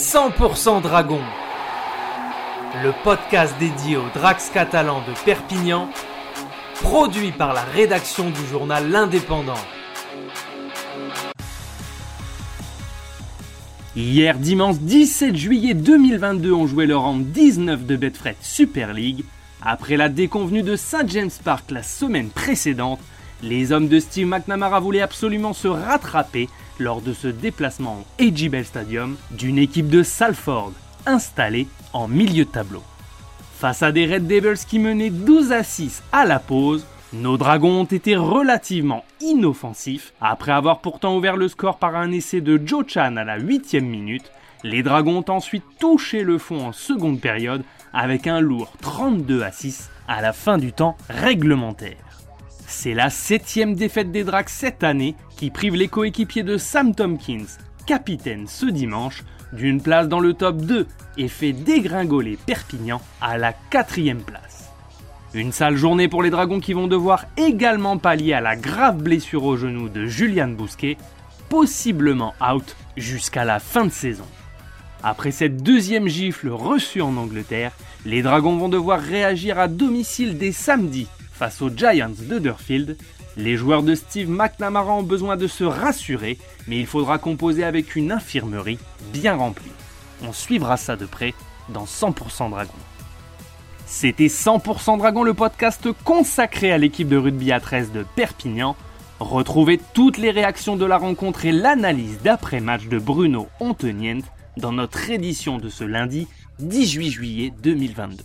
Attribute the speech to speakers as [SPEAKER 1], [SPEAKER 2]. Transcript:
[SPEAKER 1] 100% Dragon, le podcast dédié aux Drax catalans de Perpignan, produit par la rédaction du journal L'Indépendant.
[SPEAKER 2] Hier dimanche 17 juillet 2022, on jouait le round 19 de Betfred Super League. Après la déconvenue de St. James Park la semaine précédente, les hommes de Steve McNamara voulaient absolument se rattraper lors de ce déplacement au Bell Stadium d'une équipe de Salford installée en milieu de tableau. Face à des Red Devils qui menaient 12 à 6 à la pause, nos dragons ont été relativement inoffensifs. Après avoir pourtant ouvert le score par un essai de Joe Chan à la 8 minute, les dragons ont ensuite touché le fond en seconde période avec un lourd 32 à 6 à la fin du temps réglementaire. C'est la septième défaite des Dracs cette année qui prive les coéquipiers de Sam Tompkins, capitaine ce dimanche, d'une place dans le top 2 et fait dégringoler Perpignan à la quatrième place. Une sale journée pour les Dragons qui vont devoir également pallier à la grave blessure au genou de Julian Bousquet, possiblement out jusqu'à la fin de saison. Après cette deuxième gifle reçue en Angleterre, les Dragons vont devoir réagir à domicile dès samedi face aux Giants de Durfield. Les joueurs de Steve McNamara ont besoin de se rassurer, mais il faudra composer avec une infirmerie bien remplie. On suivra ça de près dans 100% Dragon. C'était 100% Dragon, le podcast consacré à l'équipe de rugby à 13 de Perpignan. Retrouvez toutes les réactions de la rencontre et l'analyse d'après-match de Bruno Ontenient dans notre édition de ce lundi 18 juillet 2022.